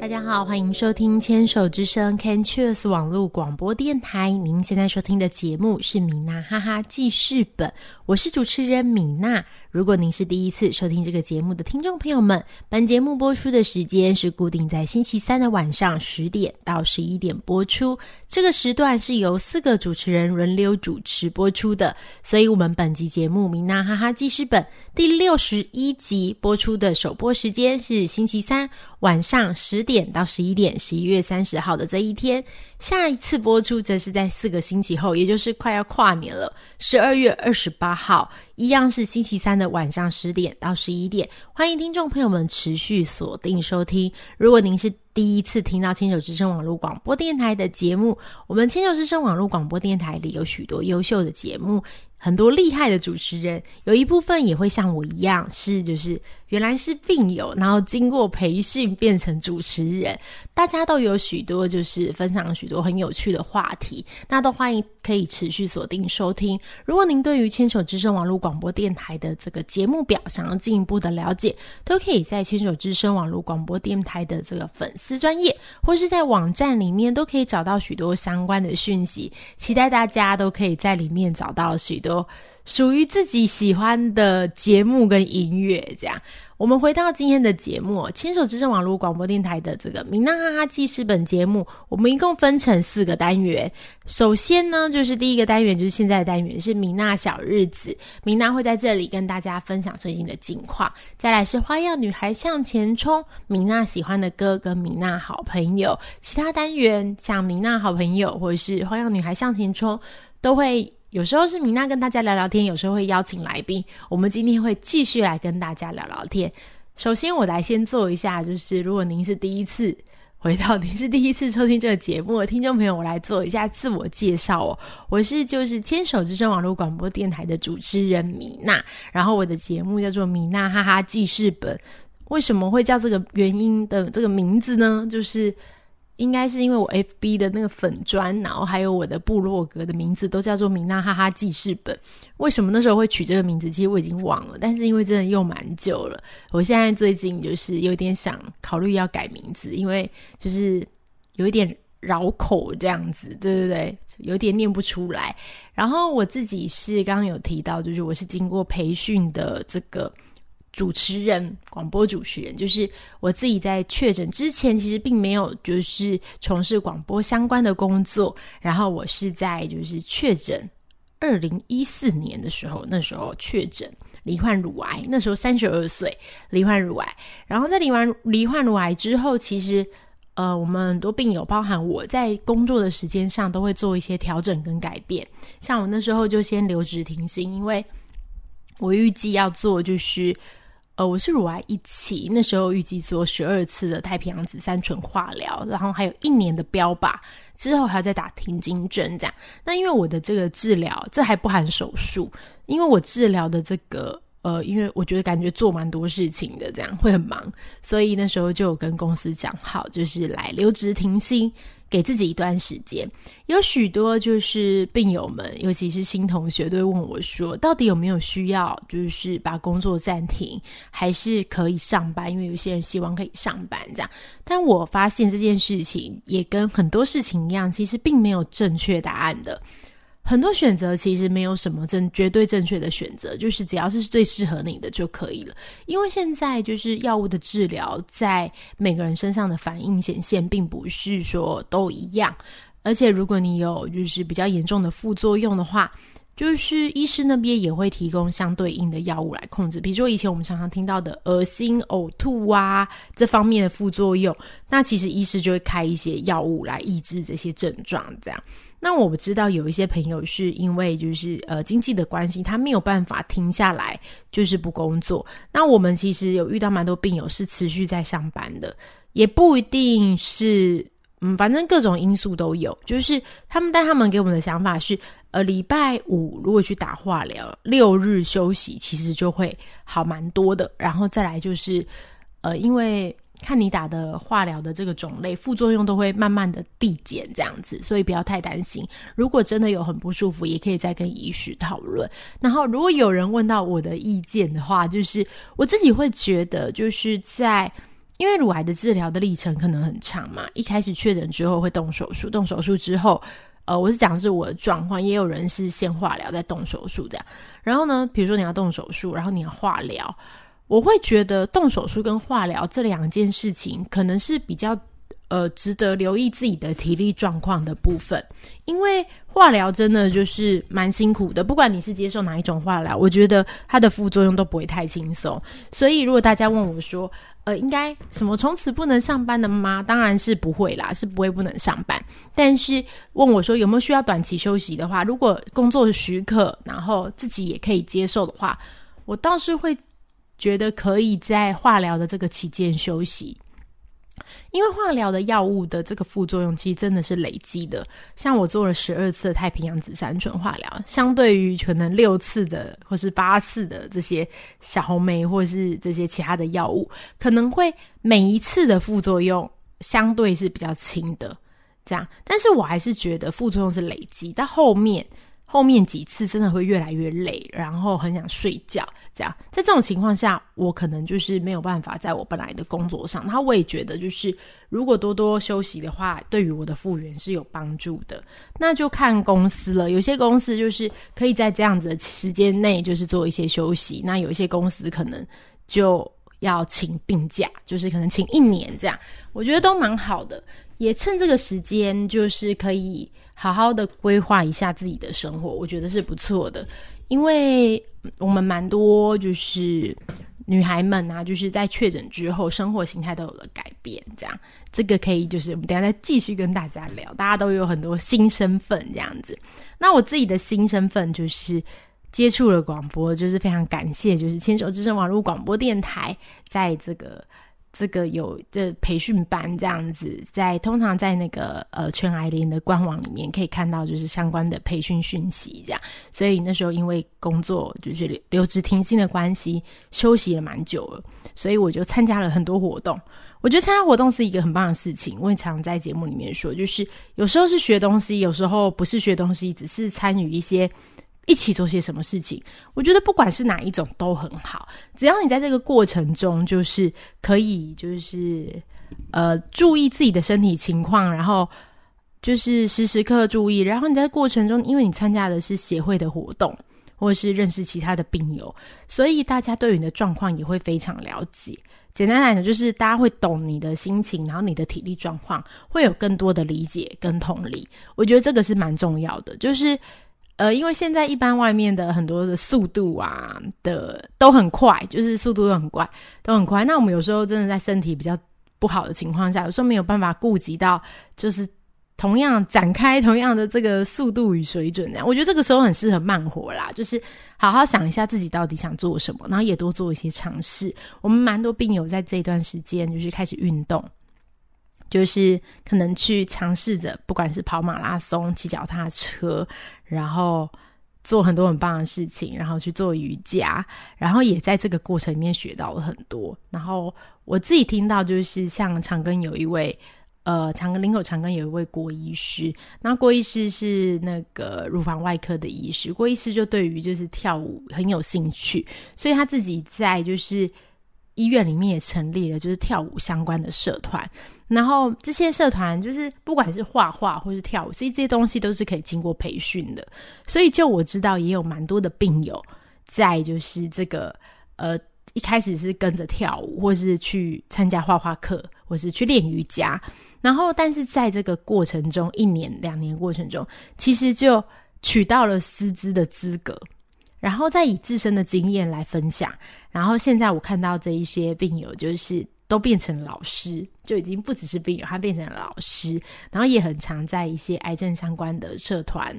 大家好，欢迎收听牵手之声 Can Choose 网络广播电台。您现在收听的节目是米娜哈哈记事本，我是主持人米娜。如果您是第一次收听这个节目的听众朋友们，本节目播出的时间是固定在星期三的晚上十点到十一点播出。这个时段是由四个主持人轮流主持播出的，所以我们本集节目《米娜哈哈记事本》第六十一集播出的首播时间是星期三晚上十点到十一点，十一月三十号的这一天。下一次播出则是在四个星期后，也就是快要跨年了，十二月二十八好一样是星期三的晚上十点到十一点。欢迎听众朋友们持续锁定收听。如果您是第一次听到牵手之声网络广播电台的节目，我们牵手之声网络广播电台里有许多优秀的节目。很多厉害的主持人，有一部分也会像我一样，是就是原来是病友，然后经过培训变成主持人。大家都有许多就是分享许多很有趣的话题，那都欢迎可以持续锁定收听。如果您对于牵手之声网络广广播电台的这个节目表想要进一步的了解，都可以在牵手之声网络广播电台的这个粉丝专业，或是在网站里面都可以找到许多相关的讯息。期待大家都可以在里面找到许多。属于自己喜欢的节目跟音乐，这样。我们回到今天的节目，牵手之声网络广播电台的这个“明娜哈哈记事本”节目，我们一共分成四个单元。首先呢，就是第一个单元，就是现在的单元是“明娜小日子”，明娜会在这里跟大家分享最近的近况。再来是“花样女孩向前冲”，明娜喜欢的歌跟明娜好朋友。其他单元像“明娜好朋友”或者是“花样女孩向前冲”，都会。有时候是米娜跟大家聊聊天，有时候会邀请来宾。我们今天会继续来跟大家聊聊天。首先，我来先做一下，就是如果您是第一次回到，您是第一次收听这个节目的听众朋友，我来做一下自我介绍哦。我是就是牵手之声网络广播电台的主持人米娜，然后我的节目叫做米娜哈哈记事本。为什么会叫这个原因的这个名字呢？就是。应该是因为我 F B 的那个粉砖，然后还有我的部落格的名字都叫做米娜哈哈记事本。为什么那时候会取这个名字？其实我已经忘了，但是因为真的用蛮久了，我现在最近就是有点想考虑要改名字，因为就是有一点绕口这样子，对对对，有点念不出来。然后我自己是刚刚有提到，就是我是经过培训的这个。主持人，广播主持人，就是我自己在确诊之前，其实并没有就是从事广播相关的工作。然后我是在就是确诊二零一四年的时候，那时候确诊罹患乳癌，那时候三十二岁罹患乳癌。然后在罹患罹患乳癌之后，其实呃，我们很多病友，包含我在工作的时间上，都会做一些调整跟改变。像我那时候就先留职停薪，因为我预计要做就是。呃，我是乳癌一期，那时候预计做十二次的太平洋紫杉醇化疗，然后还有一年的标靶，之后还要再打停经针这样。那因为我的这个治疗，这还不含手术，因为我治疗的这个，呃，因为我觉得感觉做蛮多事情的，这样会很忙，所以那时候就有跟公司讲好，就是来留职停薪。给自己一段时间，有许多就是病友们，尤其是新同学，都会问我说，到底有没有需要，就是把工作暂停，还是可以上班？因为有些人希望可以上班这样。但我发现这件事情也跟很多事情一样，其实并没有正确答案的。很多选择其实没有什么正绝对正确的选择，就是只要是最适合你的就可以了。因为现在就是药物的治疗在每个人身上的反应显现，并不是说都一样。而且如果你有就是比较严重的副作用的话，就是医师那边也会提供相对应的药物来控制。比如说以前我们常常听到的恶心、呕吐啊这方面的副作用，那其实医师就会开一些药物来抑制这些症状，这样。那我们知道有一些朋友是因为就是呃经济的关系，他没有办法停下来，就是不工作。那我们其实有遇到蛮多病友是持续在上班的，也不一定是嗯，反正各种因素都有。就是他们，但他们给我们的想法是，呃，礼拜五如果去打化疗，六日休息，其实就会好蛮多的。然后再来就是呃，因为。看你打的化疗的这个种类，副作用都会慢慢的递减，这样子，所以不要太担心。如果真的有很不舒服，也可以再跟医师讨论。然后，如果有人问到我的意见的话，就是我自己会觉得，就是在因为乳癌的治疗的历程可能很长嘛，一开始确诊之后会动手术，动手术之后，呃，我是讲的是我的状况，也有人是先化疗再动手术这样。然后呢，比如说你要动手术，然后你要化疗，我会觉得动手术跟化疗这两件事情可能是比较。呃，值得留意自己的体力状况的部分，因为化疗真的就是蛮辛苦的。不管你是接受哪一种化疗，我觉得它的副作用都不会太轻松。所以，如果大家问我说，呃，应该什么从此不能上班的吗？当然是不会啦，是不会不能上班。但是问我说有没有需要短期休息的话，如果工作许可，然后自己也可以接受的话，我倒是会觉得可以在化疗的这个期间休息。因为化疗的药物的这个副作用其实真的是累积的，像我做了十二次太平洋紫杉醇化疗，相对于可能六次的或是八次的这些小红莓或是这些其他的药物，可能会每一次的副作用相对是比较轻的，这样，但是我还是觉得副作用是累积到后面。后面几次真的会越来越累，然后很想睡觉。这样，在这种情况下，我可能就是没有办法在我本来的工作上。那我也觉得，就是如果多多休息的话，对于我的复原是有帮助的。那就看公司了，有些公司就是可以在这样子的时间内，就是做一些休息。那有一些公司可能就要请病假，就是可能请一年这样。我觉得都蛮好的，也趁这个时间，就是可以。好好的规划一下自己的生活，我觉得是不错的，因为我们蛮多就是女孩们啊，就是在确诊之后，生活形态都有了改变，这样这个可以就是我们等下再继续跟大家聊，大家都有很多新身份这样子。那我自己的新身份就是接触了广播，就是非常感谢，就是牵手之声网络广播电台在这个。这个有这培训班这样子，在通常在那个呃全爱莲的官网里面可以看到，就是相关的培训讯息这样。所以那时候因为工作就是留职停薪的关系，休息了蛮久了，所以我就参加了很多活动。我觉得参加活动是一个很棒的事情。我也常在节目里面说，就是有时候是学东西，有时候不是学东西，只是参与一些。一起做些什么事情？我觉得不管是哪一种都很好，只要你在这个过程中，就是可以，就是呃，注意自己的身体情况，然后就是时时刻注意。然后你在过程中，因为你参加的是协会的活动，或是认识其他的病友，所以大家对你的状况也会非常了解。简单来讲，就是大家会懂你的心情，然后你的体力状况会有更多的理解跟同理。我觉得这个是蛮重要的，就是。呃，因为现在一般外面的很多的速度啊的都很快，就是速度都很快，都很快。那我们有时候真的在身体比较不好的情况下，有时候没有办法顾及到，就是同样展开同样的这个速度与水准。这样，我觉得这个时候很适合慢活啦，就是好好想一下自己到底想做什么，然后也多做一些尝试。我们蛮多病友在这一段时间就是开始运动。就是可能去尝试着，不管是跑马拉松、骑脚踏车，然后做很多很棒的事情，然后去做瑜伽，然后也在这个过程里面学到了很多。然后我自己听到，就是像长庚有一位，呃，长庚林口长庚有一位郭医师，那郭医师是那个乳房外科的医师，郭医师就对于就是跳舞很有兴趣，所以他自己在就是医院里面也成立了就是跳舞相关的社团。然后这些社团就是不管是画画或是跳舞，其实这些东西都是可以经过培训的。所以就我知道，也有蛮多的病友在就是这个呃一开始是跟着跳舞，或是去参加画画课，或是去练瑜伽。然后但是在这个过程中，一年两年过程中，其实就取到了师资的资格，然后再以自身的经验来分享。然后现在我看到这一些病友就是。都变成老师，就已经不只是病友，他变成了老师，然后也很常在一些癌症相关的社团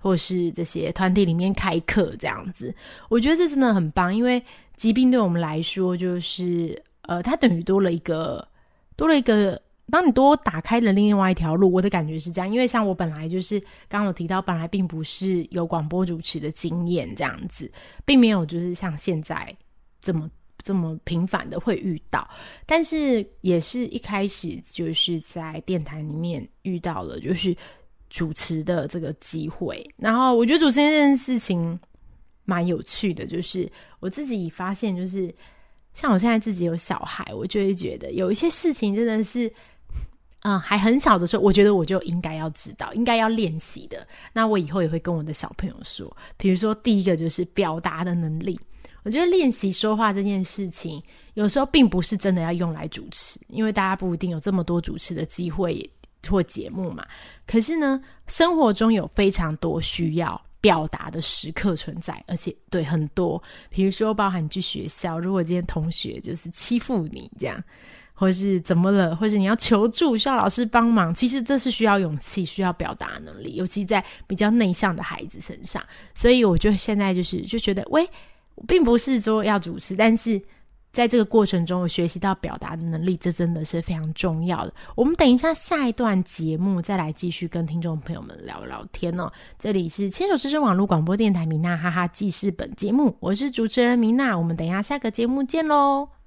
或是这些团体里面开课，这样子，我觉得这真的很棒，因为疾病对我们来说，就是呃，它等于多了一个，多了一个，当你多打开了另外一条路。我的感觉是这样，因为像我本来就是刚刚有提到，本来并不是有广播主持的经验，这样子，并没有就是像现在这么。这么频繁的会遇到，但是也是一开始就是在电台里面遇到了，就是主持的这个机会。然后我觉得主持这件事情蛮有趣的，就是我自己发现，就是像我现在自己有小孩，我就会觉得有一些事情真的是，嗯，还很小的时候，我觉得我就应该要知道，应该要练习的。那我以后也会跟我的小朋友说，比如说第一个就是表达的能力。我觉得练习说话这件事情，有时候并不是真的要用来主持，因为大家不一定有这么多主持的机会或节目嘛。可是呢，生活中有非常多需要表达的时刻存在，而且对很多，比如说包含你去学校，如果今天同学就是欺负你这样，或是怎么了，或是你要求助需要老师帮忙，其实这是需要勇气、需要表达能力，尤其在比较内向的孩子身上。所以我觉得现在就是就觉得，喂。并不是说要主持，但是在这个过程中，我学习到表达的能力，这真的是非常重要的。我们等一下下一段节目再来继续跟听众朋友们聊聊天哦。这里是牵手之声网络广播电台米娜哈哈记事本节目，我是主持人米娜，我们等一下下个节目见喽。